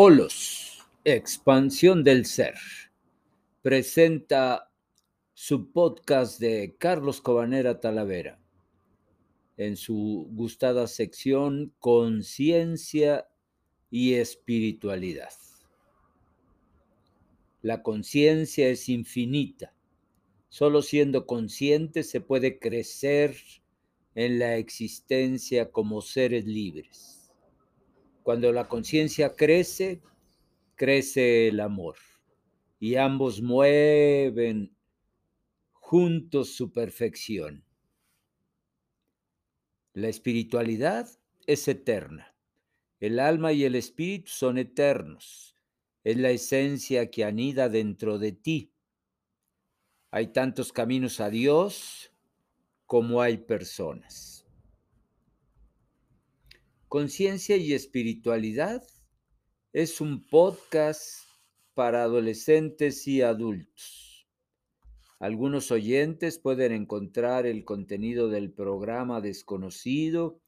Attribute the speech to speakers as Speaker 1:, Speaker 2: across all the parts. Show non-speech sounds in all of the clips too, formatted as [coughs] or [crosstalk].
Speaker 1: Holos, expansión del ser, presenta su podcast de Carlos Cobanera Talavera en su gustada sección Conciencia y Espiritualidad. La conciencia es infinita. Solo siendo consciente se puede crecer en la existencia como seres libres. Cuando la conciencia crece, crece el amor y ambos mueven juntos su perfección. La espiritualidad es eterna. El alma y el espíritu son eternos. Es la esencia que anida dentro de ti. Hay tantos caminos a Dios como hay personas. Conciencia y Espiritualidad es un podcast para adolescentes y adultos. Algunos oyentes pueden encontrar el contenido del programa desconocido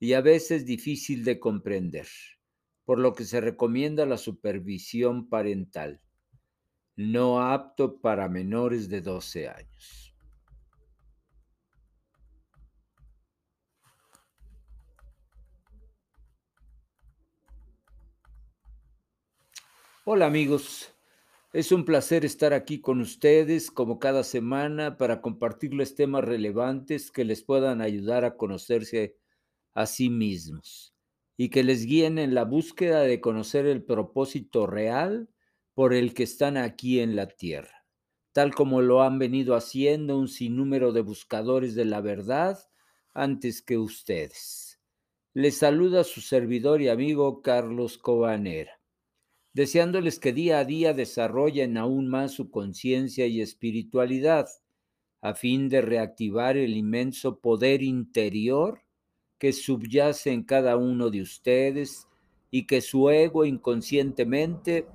Speaker 1: y a veces difícil de comprender, por lo que se recomienda la supervisión parental, no apto para menores de 12 años. Hola amigos, es un placer estar aquí con ustedes como cada semana para compartirles temas relevantes que les puedan ayudar a conocerse a sí mismos y que les guíen en la búsqueda de conocer el propósito real por el que están aquí en la tierra, tal como lo han venido haciendo un sinnúmero de buscadores de la verdad antes que ustedes. Les saluda su servidor y amigo Carlos Cobanera deseándoles que día a día desarrollen aún más su conciencia y espiritualidad, a fin de reactivar el inmenso poder interior que subyace en cada uno de ustedes y que su ego inconscientemente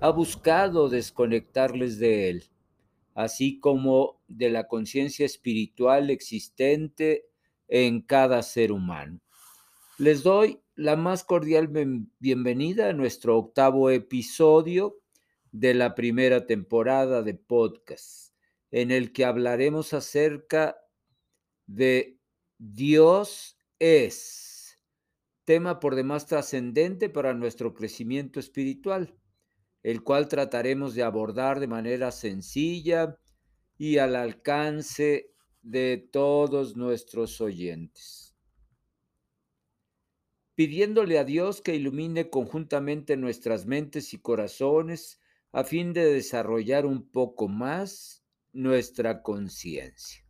Speaker 1: ha buscado desconectarles de él, así como de la conciencia espiritual existente en cada ser humano. Les doy la más cordial bienvenida a nuestro octavo episodio de la primera temporada de podcast, en el que hablaremos acerca de Dios es, tema por demás trascendente para nuestro crecimiento espiritual, el cual trataremos de abordar de manera sencilla y al alcance de todos nuestros oyentes pidiéndole a Dios que ilumine conjuntamente nuestras mentes y corazones a fin de desarrollar un poco más nuestra conciencia.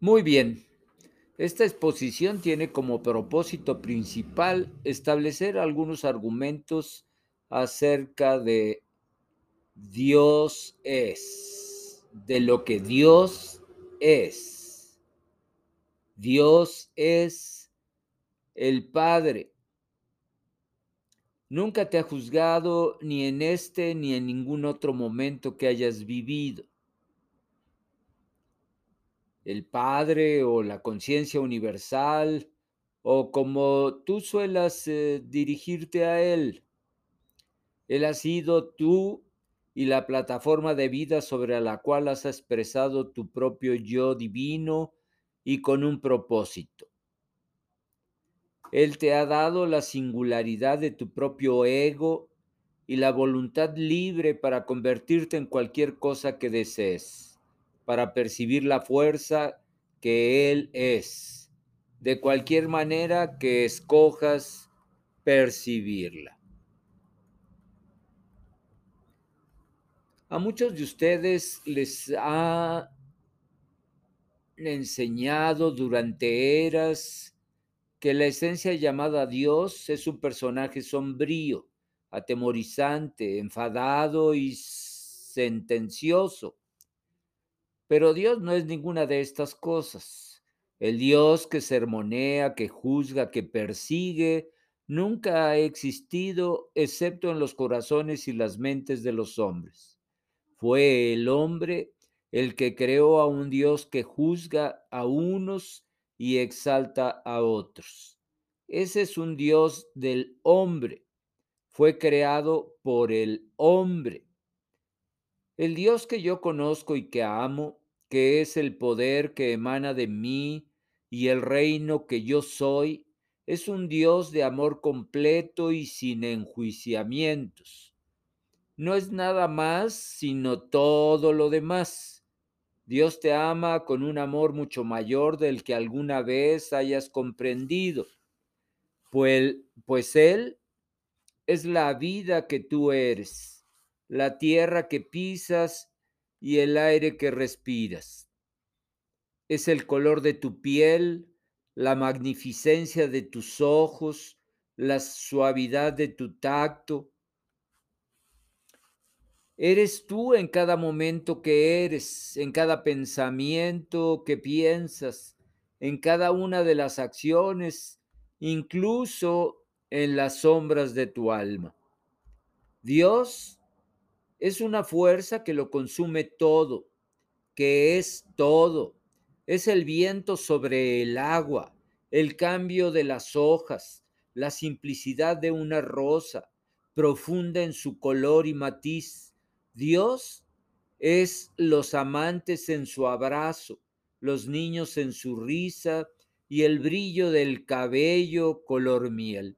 Speaker 1: Muy bien, esta exposición tiene como propósito principal establecer algunos argumentos acerca de Dios es, de lo que Dios es. Dios es el Padre. Nunca te ha juzgado ni en este ni en ningún otro momento que hayas vivido. El Padre o la conciencia universal o como tú suelas eh, dirigirte a Él. Él ha sido tú y la plataforma de vida sobre la cual has expresado tu propio yo divino y con un propósito. Él te ha dado la singularidad de tu propio ego y la voluntad libre para convertirte en cualquier cosa que desees, para percibir la fuerza que Él es, de cualquier manera que escojas percibirla. A muchos de ustedes les ha enseñado durante eras que la esencia llamada Dios es un personaje sombrío, atemorizante, enfadado y sentencioso. Pero Dios no es ninguna de estas cosas. El Dios que sermonea, que juzga, que persigue, nunca ha existido excepto en los corazones y las mentes de los hombres. Fue el hombre el que creó a un Dios que juzga a unos y exalta a otros. ese es un Dios del hombre. Fue creado por el hombre. El Dios que yo conozco y que amo, que es el poder que emana de mí y el reino que yo soy, es un Dios de amor completo y sin enjuiciamientos. No es nada más, sino todo lo demás. Dios te ama con un amor mucho mayor del que alguna vez hayas comprendido, pues, pues Él es la vida que tú eres la tierra que pisas y el aire que respiras. Es el color de tu piel, la magnificencia de tus ojos, la suavidad de tu tacto. Eres tú en cada momento que eres, en cada pensamiento que piensas, en cada una de las acciones, incluso en las sombras de tu alma. Dios es una fuerza que lo consume todo, que es todo. Es el viento sobre el agua, el cambio de las hojas, la simplicidad de una rosa, profunda en su color y matiz. Dios es los amantes en su abrazo, los niños en su risa y el brillo del cabello color miel.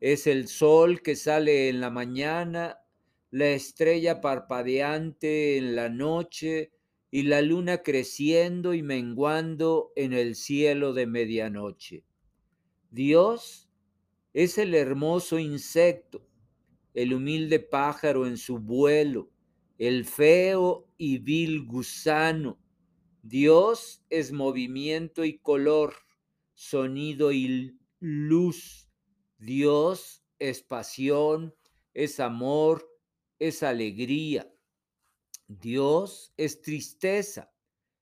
Speaker 1: Es el sol que sale en la mañana la estrella parpadeante en la noche y la luna creciendo y menguando en el cielo de medianoche. Dios es el hermoso insecto, el humilde pájaro en su vuelo, el feo y vil gusano. Dios es movimiento y color, sonido y luz. Dios es pasión, es amor, es alegría. Dios es tristeza.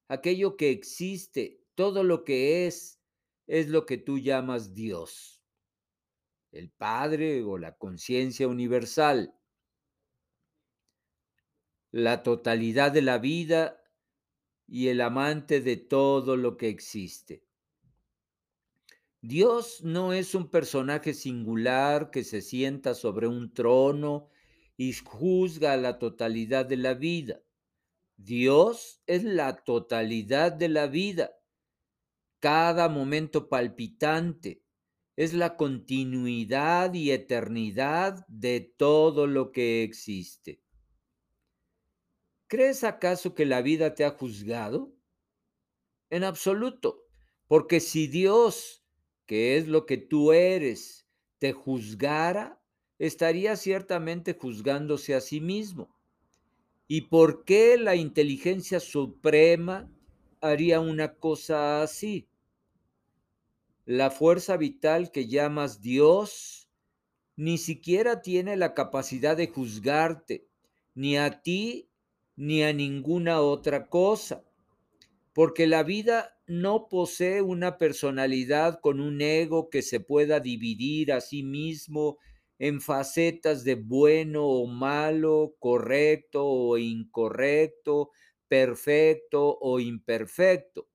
Speaker 1: Aquello que existe, todo lo que es, es lo que tú llamas Dios. El Padre o la conciencia universal. La totalidad de la vida y el amante de todo lo que existe. Dios no es un personaje singular que se sienta sobre un trono y juzga la totalidad de la vida. Dios es la totalidad de la vida. Cada momento palpitante es la continuidad y eternidad de todo lo que existe. ¿Crees acaso que la vida te ha juzgado? En absoluto, porque si Dios, que es lo que tú eres, te juzgara, estaría ciertamente juzgándose a sí mismo. ¿Y por qué la inteligencia suprema haría una cosa así? La fuerza vital que llamas Dios ni siquiera tiene la capacidad de juzgarte, ni a ti ni a ninguna otra cosa, porque la vida no posee una personalidad con un ego que se pueda dividir a sí mismo en facetas de bueno o malo, correcto o incorrecto, perfecto o imperfecto.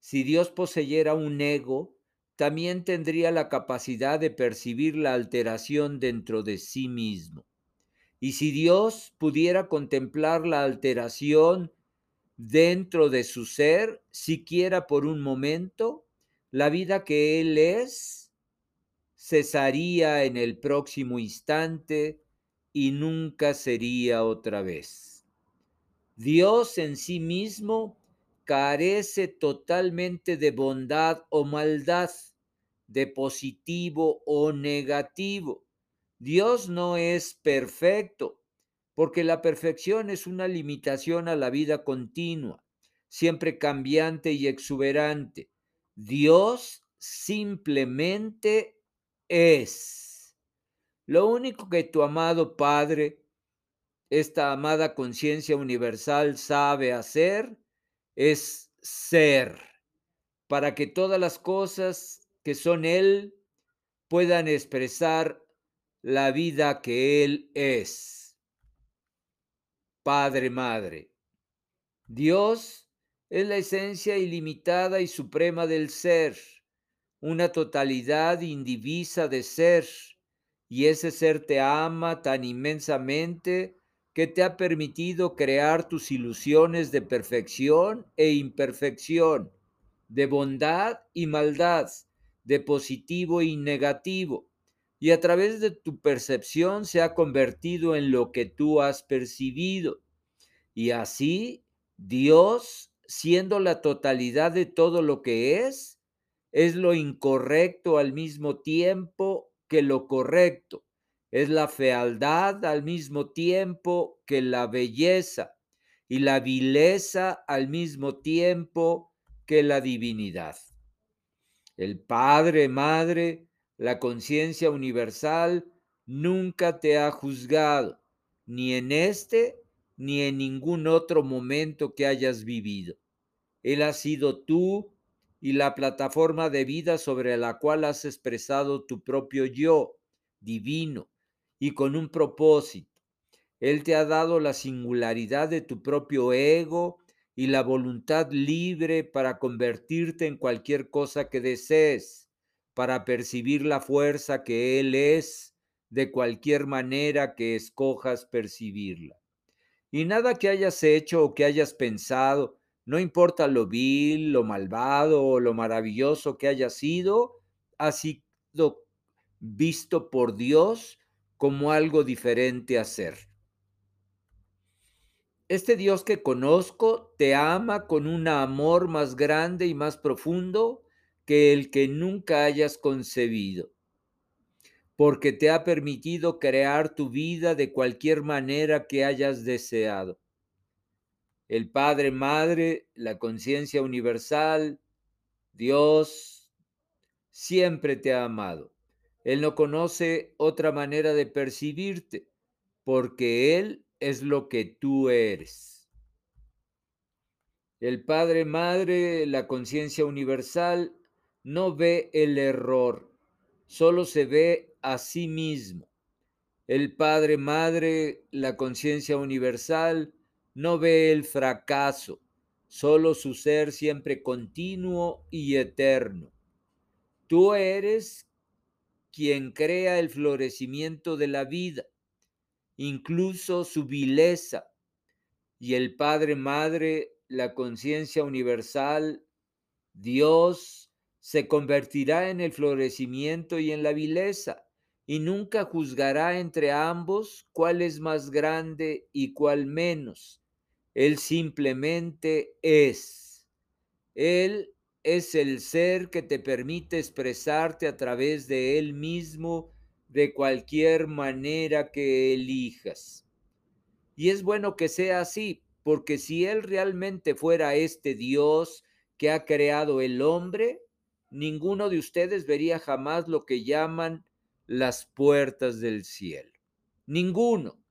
Speaker 1: Si Dios poseyera un ego, también tendría la capacidad de percibir la alteración dentro de sí mismo. Y si Dios pudiera contemplar la alteración dentro de su ser, siquiera por un momento, la vida que Él es cesaría en el próximo instante y nunca sería otra vez. Dios en sí mismo carece totalmente de bondad o maldad, de positivo o negativo. Dios no es perfecto, porque la perfección es una limitación a la vida continua, siempre cambiante y exuberante. Dios simplemente es. Lo único que tu amado Padre, esta amada conciencia universal sabe hacer es ser, para que todas las cosas que son Él puedan expresar la vida que Él es. Padre, Madre. Dios es la esencia ilimitada y suprema del ser una totalidad indivisa de ser, y ese ser te ama tan inmensamente que te ha permitido crear tus ilusiones de perfección e imperfección, de bondad y maldad, de positivo y negativo, y a través de tu percepción se ha convertido en lo que tú has percibido. Y así, Dios, siendo la totalidad de todo lo que es, es lo incorrecto al mismo tiempo que lo correcto, es la fealdad al mismo tiempo que la belleza y la vileza al mismo tiempo que la divinidad. El Padre, Madre, la conciencia universal nunca te ha juzgado, ni en este ni en ningún otro momento que hayas vivido. Él ha sido tú y la plataforma de vida sobre la cual has expresado tu propio yo divino y con un propósito. Él te ha dado la singularidad de tu propio ego y la voluntad libre para convertirte en cualquier cosa que desees, para percibir la fuerza que Él es de cualquier manera que escojas percibirla. Y nada que hayas hecho o que hayas pensado, no importa lo vil, lo malvado o lo maravilloso que haya sido, ha sido visto por Dios como algo diferente a ser. Este Dios que conozco te ama con un amor más grande y más profundo que el que nunca hayas concebido, porque te ha permitido crear tu vida de cualquier manera que hayas deseado el Padre, Madre, la conciencia universal, Dios, siempre te ha amado. Él no conoce otra manera de percibirte, porque Él es lo que tú eres. El Padre, Madre, la conciencia universal, no ve el error, solo se ve a sí mismo. El Padre, Madre, la conciencia universal, no ve el fracaso, solo su ser siempre continuo y eterno. Tú eres quien crea el florecimiento de la vida, incluso su vileza, y el Padre Madre, la conciencia universal, Dios, se convertirá en el florecimiento y en la vileza, y nunca juzgará entre ambos cuál es más grande y cuál menos él simplemente es. Él es el ser que te permite expresarte a través de Él mismo de cualquier manera que elijas. Y es bueno que sea así, porque si Él realmente fuera este Dios que ha creado el hombre, ninguno de ustedes vería jamás lo que llaman las puertas del cielo. Ninguno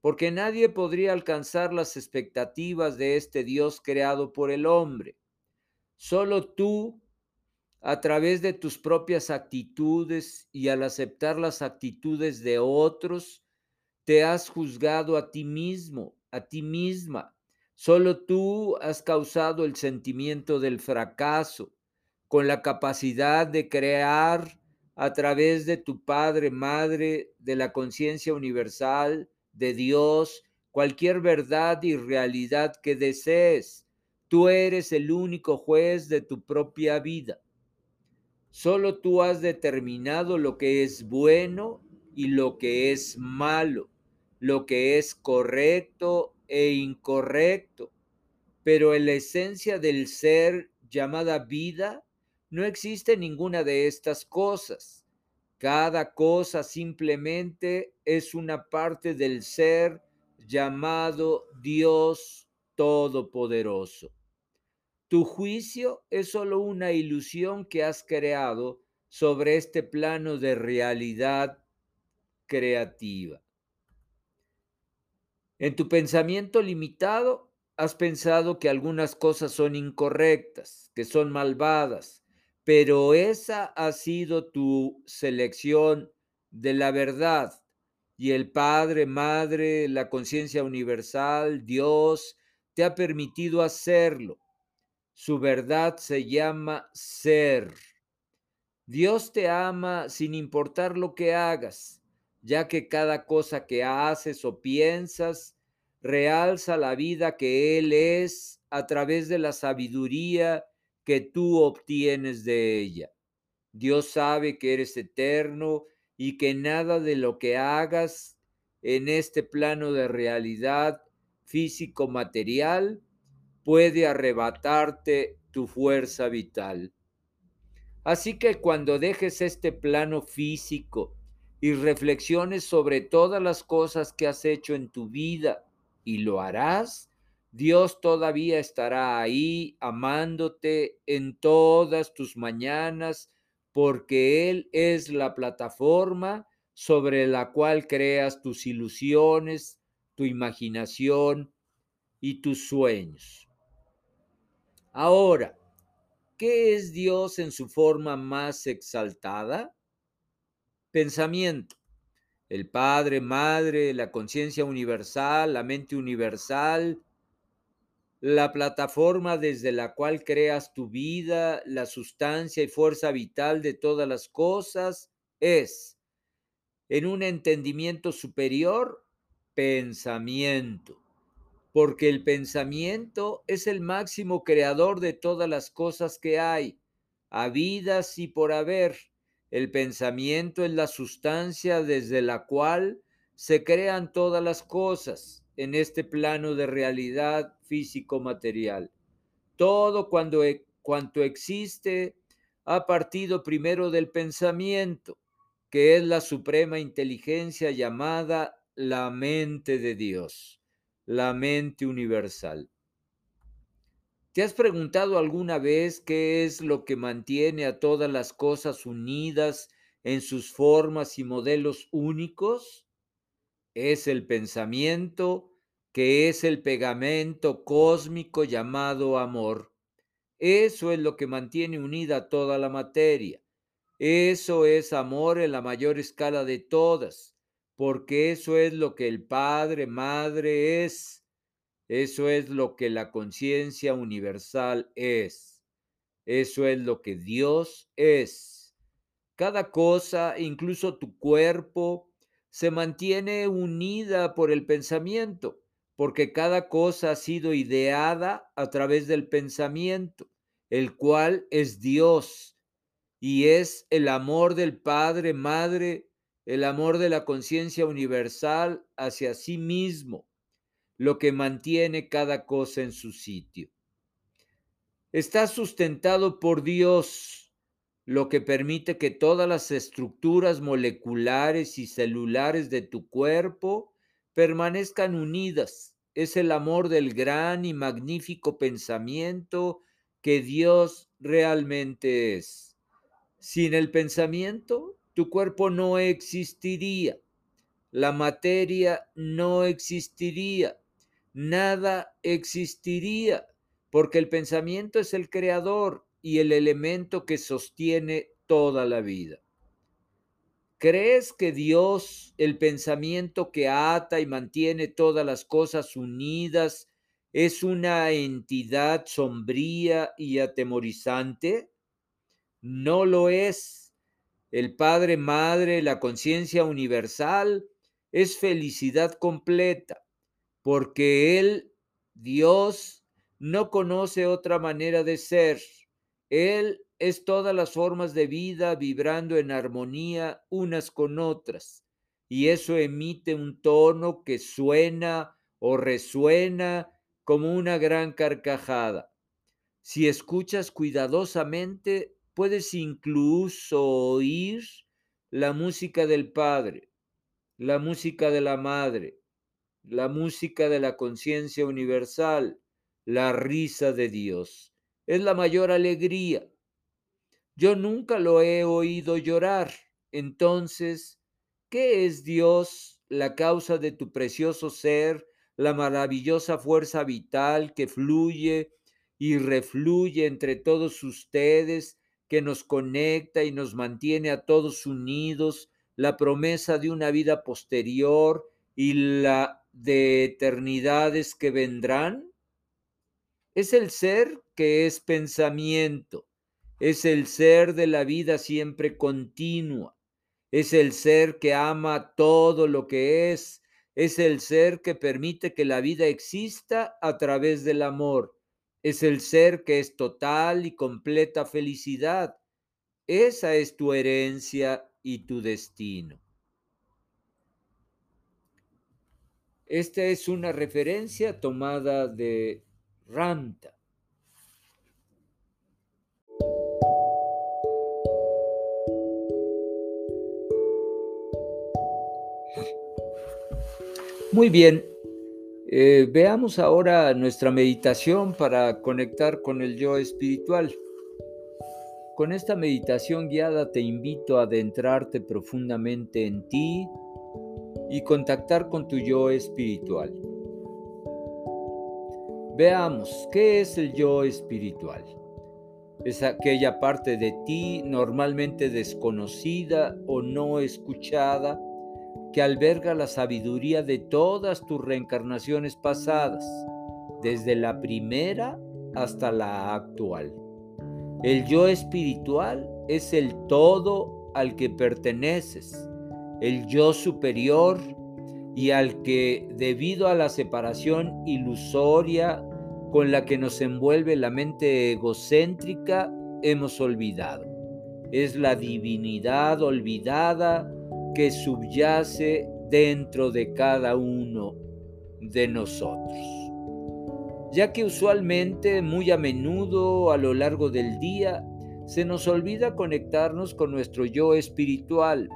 Speaker 1: porque nadie podría alcanzar las expectativas de este Dios creado por el hombre. Solo tú, a través de tus propias actitudes y al aceptar las actitudes de otros, te has juzgado a ti mismo, a ti misma. Solo tú has causado el sentimiento del fracaso, con la capacidad de crear a través de tu Padre, Madre, de la conciencia universal, de Dios, cualquier verdad y realidad que desees. Tú eres el único juez de tu propia vida. Solo tú has determinado lo que es bueno y lo que es malo, lo que es correcto e incorrecto. Pero en la esencia del ser llamada vida, no existe ninguna de estas cosas. Cada cosa simplemente es una parte del ser llamado Dios Todopoderoso. Tu juicio es solo una ilusión que has creado sobre este plano de realidad creativa. En tu pensamiento limitado has pensado que algunas cosas son incorrectas, que son malvadas, pero esa ha sido tu selección de la verdad. Y el Padre, Madre, la conciencia universal, Dios, te ha permitido hacerlo. Su verdad se llama ser. Dios te ama sin importar lo que hagas, ya que cada cosa que haces o piensas realza la vida que Él es a través de la sabiduría que tú obtienes de ella. Dios sabe que eres eterno y que nada de lo que hagas en este plano de realidad físico material puede arrebatarte tu fuerza vital. Así que cuando dejes este plano físico y reflexiones sobre todas las cosas que has hecho en tu vida, y lo harás, Dios todavía estará ahí amándote en todas tus mañanas, porque Él es la plataforma sobre la cual creas tus ilusiones, tu imaginación y tus sueños. Ahora, ¿qué es Dios en su forma más exaltada? Pensamiento. El Padre, Madre, la conciencia universal, la mente universal, la plataforma desde la cual creas tu vida, la sustancia y fuerza vital de todas las cosas, es, en un entendimiento superior, pensamiento porque el pensamiento es el máximo creador de todas las cosas que hay, habidas y por haber. El pensamiento es la sustancia desde la cual se crean todas las cosas en este plano de realidad físico-material. Todo e, cuanto existe ha partido primero del pensamiento, que es la suprema inteligencia llamada la mente de Dios la mente universal. ¿Te has preguntado alguna vez qué es lo que mantiene a todas las cosas unidas en sus formas y modelos únicos? Es el pensamiento, que es el pegamento cósmico llamado amor. Eso es lo que mantiene unida toda la materia. Eso es amor en la mayor escala de todas porque eso es lo que el Padre, Madre es. Eso es lo que la conciencia universal es. Eso es lo que Dios es. Cada cosa, incluso tu cuerpo, se mantiene unida por el pensamiento, porque cada cosa ha sido ideada a través del pensamiento, el cual es Dios y es el amor del Padre, Madre, el amor de la conciencia universal hacia sí mismo, lo que mantiene cada cosa en su sitio. Está sustentado por Dios, lo que permite que todas las estructuras moleculares y celulares de tu cuerpo permanezcan unidas. Es el amor del gran y magnífico pensamiento que Dios realmente es. Sin el pensamiento, tu cuerpo no existiría, la materia no existiría, nada existiría, porque el pensamiento es el creador y el elemento que sostiene toda la vida. ¿Crees que Dios, el pensamiento que ata y mantiene todas las cosas unidas, es una entidad sombría y atemorizante? No lo es el Padre, Madre, la conciencia universal, es felicidad completa, porque Él, Dios, no conoce otra manera de ser. Él es todas las formas de vida vibrando en armonía unas con otras, y eso emite un tono que suena o resuena como una gran carcajada. Si escuchas cuidadosamente, puedes incluso oír la música del Padre, la música de la Madre, la música de la conciencia universal, la risa de Dios. Es la mayor alegría. Yo nunca lo he oído llorar. Entonces, ¿qué es Dios, la causa de tu precioso ser, la maravillosa fuerza vital que fluye y refluye entre todos ustedes que nos conecta y nos mantiene a todos unidos, la promesa de una vida posterior y la de eternidades que vendrán? Es el ser que es pensamiento, es el ser de la vida siempre continua, es el ser que ama todo lo que es, es el ser que permite que la vida exista a través del amor, es el ser que es total y completa felicidad. Esa es tu herencia y tu destino. Esta es una referencia tomada de Ranta. Muy bien, eh, veamos ahora nuestra meditación para conectar con el yo espiritual. Con esta meditación guiada te invito a adentrarte profundamente en ti y contactar con tu yo espiritual. Veamos, ¿qué es el yo espiritual? Es aquella parte de ti normalmente desconocida o no escuchada que alberga la sabiduría de todas tus reencarnaciones pasadas, desde la primera hasta la actual. El yo espiritual es el todo al que perteneces, el yo superior y al que, debido a la separación ilusoria con la que nos envuelve la mente egocéntrica, hemos olvidado. Es la divinidad olvidada que subyace dentro de cada uno de nosotros. Ya que usualmente, muy a menudo, a lo largo del día, se nos olvida conectarnos con nuestro yo espiritual.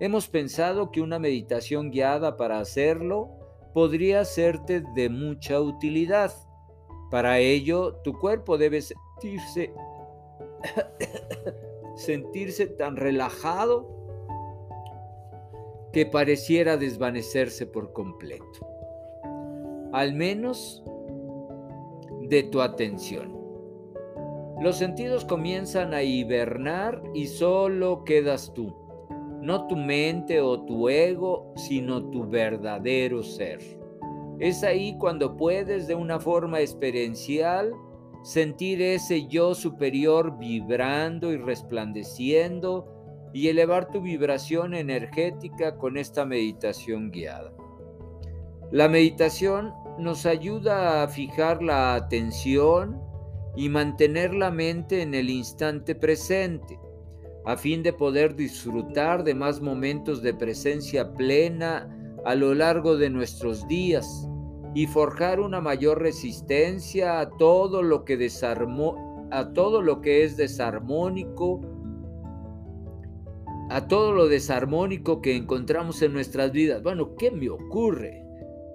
Speaker 1: Hemos pensado que una meditación guiada para hacerlo podría serte de mucha utilidad. Para ello, tu cuerpo debe sentirse, [coughs] sentirse tan relajado que pareciera desvanecerse por completo, al menos de tu atención. Los sentidos comienzan a hibernar y solo quedas tú, no tu mente o tu ego, sino tu verdadero ser. Es ahí cuando puedes de una forma experiencial sentir ese yo superior vibrando y resplandeciendo y elevar tu vibración energética con esta meditación guiada. La meditación nos ayuda a fijar la atención y mantener la mente en el instante presente, a fin de poder disfrutar de más momentos de presencia plena a lo largo de nuestros días y forjar una mayor resistencia a todo lo que desarmó, a todo lo que es desarmónico a todo lo desarmónico que encontramos en nuestras vidas. Bueno, ¿qué me ocurre?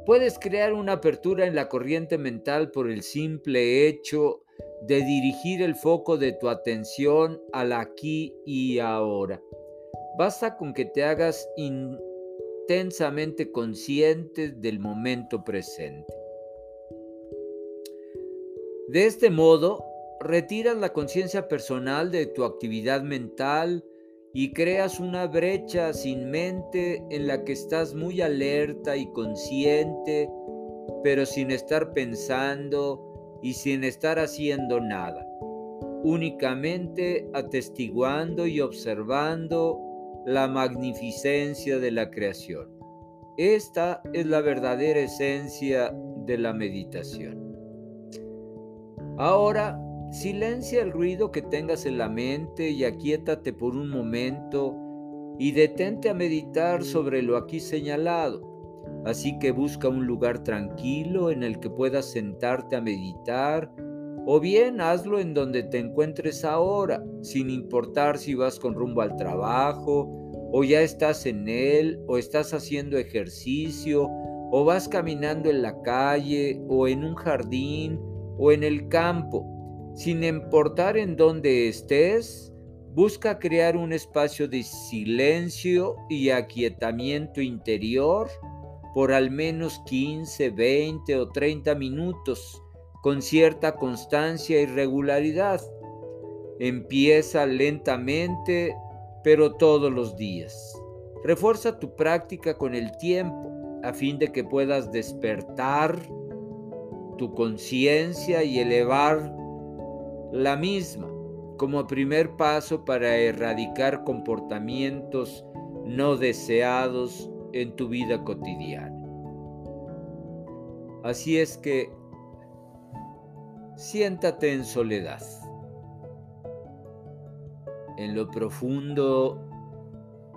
Speaker 1: Puedes crear una apertura en la corriente mental por el simple hecho de dirigir el foco de tu atención al aquí y ahora. Basta con que te hagas intensamente consciente del momento presente. De este modo, retiras la conciencia personal de tu actividad mental, y creas una brecha sin mente en la que estás muy alerta y consciente, pero sin estar pensando y sin estar haciendo nada, únicamente atestiguando y observando la magnificencia de la creación. Esta es la verdadera esencia de la meditación. Ahora Silencia el ruido que tengas en la mente y aquíétate por un momento y detente a meditar sobre lo aquí señalado. Así que busca un lugar tranquilo en el que puedas sentarte a meditar o bien hazlo en donde te encuentres ahora, sin importar si vas con rumbo al trabajo o ya estás en él o estás haciendo ejercicio o vas caminando en la calle o en un jardín o en el campo. Sin importar en dónde estés, busca crear un espacio de silencio y aquietamiento interior por al menos 15, 20 o 30 minutos con cierta constancia y regularidad. Empieza lentamente, pero todos los días. Refuerza tu práctica con el tiempo a fin de que puedas despertar tu conciencia y elevar la misma. como primer paso para erradicar comportamientos no deseados en tu vida cotidiana. Así es que siéntate en soledad. En lo profundo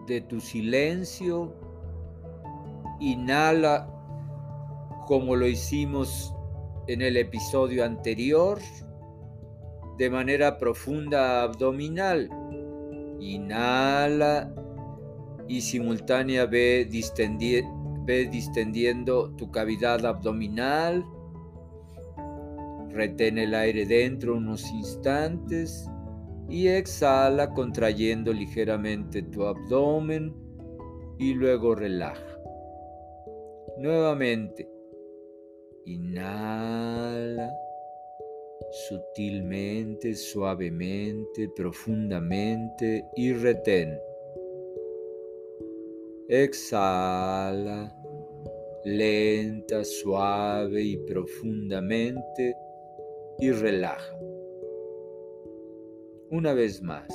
Speaker 1: de tu silencio, inhala como lo hicimos en el episodio anterior, de manera profunda abdominal. Inhala y simultánea ve, distendiendo tu cavidad abdominal. Retén el aire dentro unos instantes y exhala contrayendo ligeramente tu abdomen y luego relaja. Nuevamente, inhala sutilmente, suavemente, profundamente y retén. Exhala lenta, suave y profundamente y relaja. Una vez más,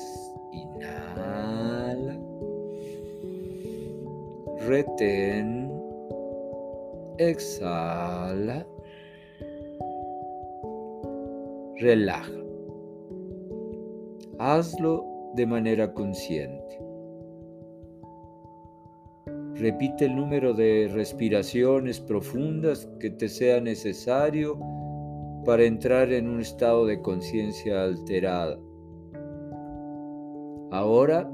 Speaker 1: inhala, retén, exhala, relaja. Hazlo de manera consciente. Repite el número de respiraciones profundas que te sea necesario para entrar en un estado de conciencia alterada. Ahora,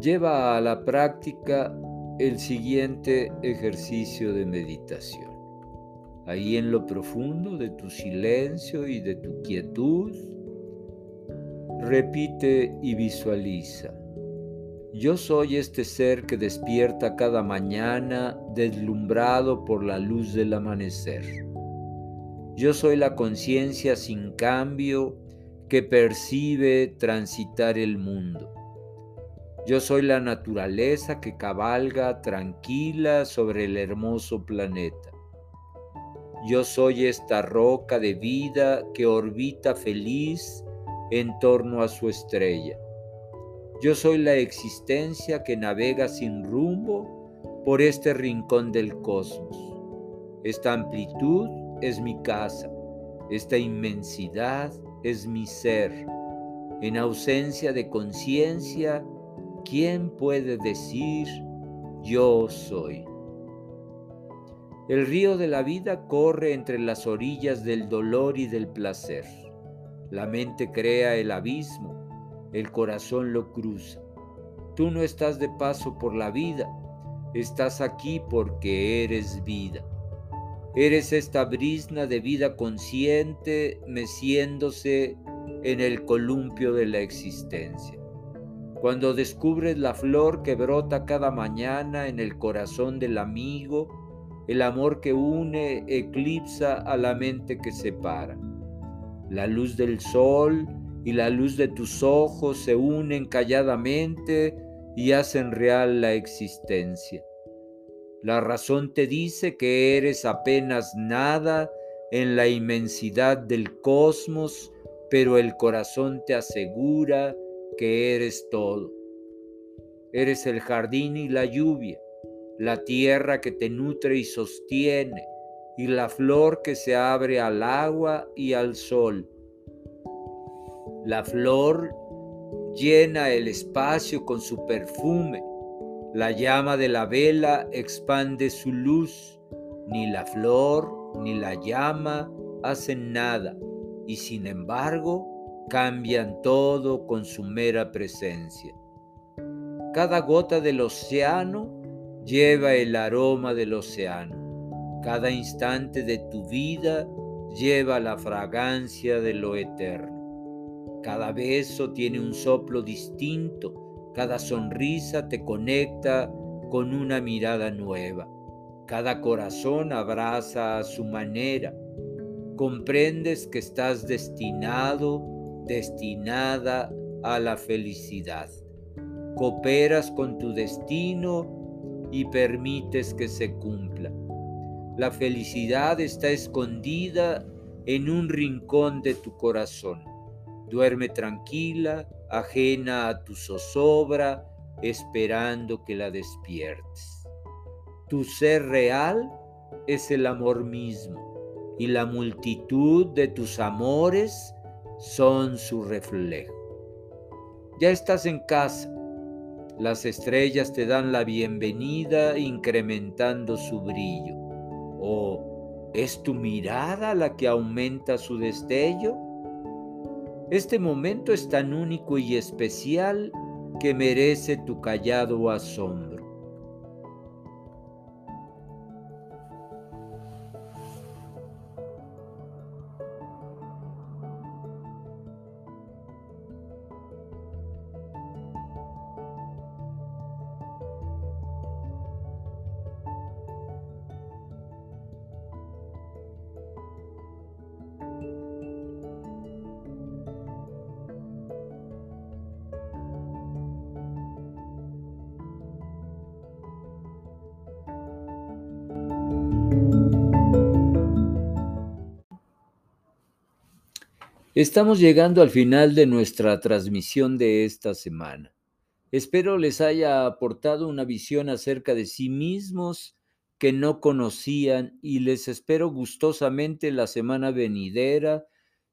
Speaker 1: lleva a la práctica el siguiente ejercicio de meditación. Ahí en lo profundo de tu silencio y de tu quietud, repite y visualiza. Yo soy este ser que despierta cada mañana deslumbrado por la luz del amanecer. Yo soy la conciencia sin cambio que percibe transitar el mundo. Yo soy la naturaleza que cabalga tranquila sobre el hermoso planeta. Yo soy esta roca de vida que orbita feliz en torno a su estrella. Yo soy la existencia que navega sin rumbo por este rincón del cosmos. Esta amplitud es mi casa, esta inmensidad es mi ser. En ausencia de conciencia, ¿quién puede decir yo soy? El río de la vida corre entre las orillas del dolor y del placer. La mente crea el abismo el corazón lo cruza. Tú no estás de paso por la vida, estás aquí porque eres vida. Eres esta brisna de vida consciente meciéndose en el columpio de la existencia. Cuando descubres la flor que brota cada mañana en el corazón del amigo, el amor que une eclipsa a la mente que separa. La luz del sol y la luz de tus ojos se unen calladamente y hacen real la existencia. La razón te dice que eres apenas nada en la inmensidad del cosmos, pero el corazón te asegura que eres todo. Eres el jardín y la lluvia, la tierra que te nutre y sostiene, y la flor que se abre al agua y al sol la flor llena el espacio con su perfume. La llama de la vela expande su luz. Ni la flor ni la llama hacen nada y sin embargo cambian todo con su mera presencia. Cada gota del océano lleva el aroma del océano. Cada instante de tu vida lleva la fragancia de lo eterno. Cada beso tiene un soplo distinto, cada sonrisa te conecta con una mirada nueva, cada corazón abraza a su manera. Comprendes que estás destinado, destinada a la felicidad. Cooperas con tu destino y permites que se cumpla. La felicidad está escondida en un rincón de tu corazón Duerme tranquila, ajena a tu zozobra, esperando que la despiertes. Tu ser real es el amor mismo y la multitud de tus amores son su reflejo. Ya estás en casa. Las estrellas te dan la bienvenida incrementando su brillo. ¿O es tu mirada la que aumenta su destello? Este momento es tan único y especial que merece tu callado asombro. Estamos llegando al final de nuestra transmisión de esta semana. Espero les haya aportado una visión acerca de sí mismos que no conocían y les espero gustosamente la semana venidera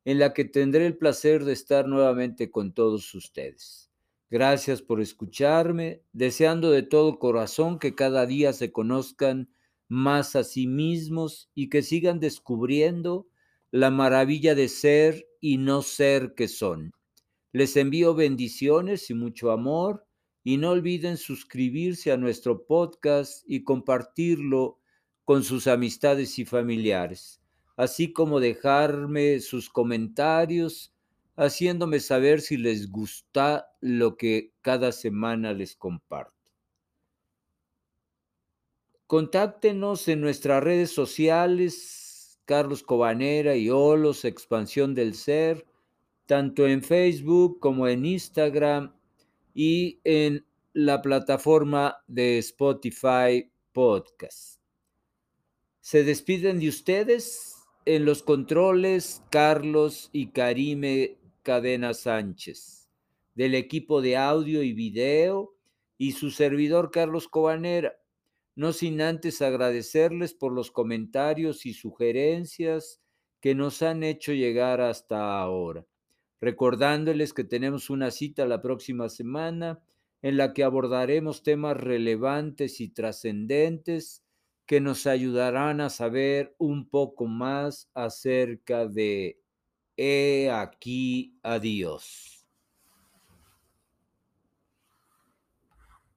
Speaker 1: en la que tendré el placer de estar nuevamente con todos ustedes. Gracias por escucharme, deseando de todo corazón que cada día se conozcan más a sí mismos y que sigan descubriendo la maravilla de ser y no ser que son. Les envío bendiciones y mucho amor y no olviden suscribirse a nuestro podcast y compartirlo con sus amistades y familiares, así como dejarme sus comentarios haciéndome saber si les gusta lo que cada semana les comparto. Contáctenos en nuestras redes sociales Carlos Cobanera y Olos, Expansión del Ser, tanto en Facebook como en Instagram y en la plataforma de Spotify Podcast. Se despiden de ustedes en los controles Carlos y Karime Cadena Sánchez, del equipo de audio y video y su servidor Carlos Cobanera no sin antes agradecerles por los comentarios y sugerencias que nos han hecho llegar hasta ahora, recordándoles que tenemos una cita la próxima semana en la que abordaremos temas relevantes y trascendentes que nos ayudarán a saber un poco más acerca de He aquí a Dios.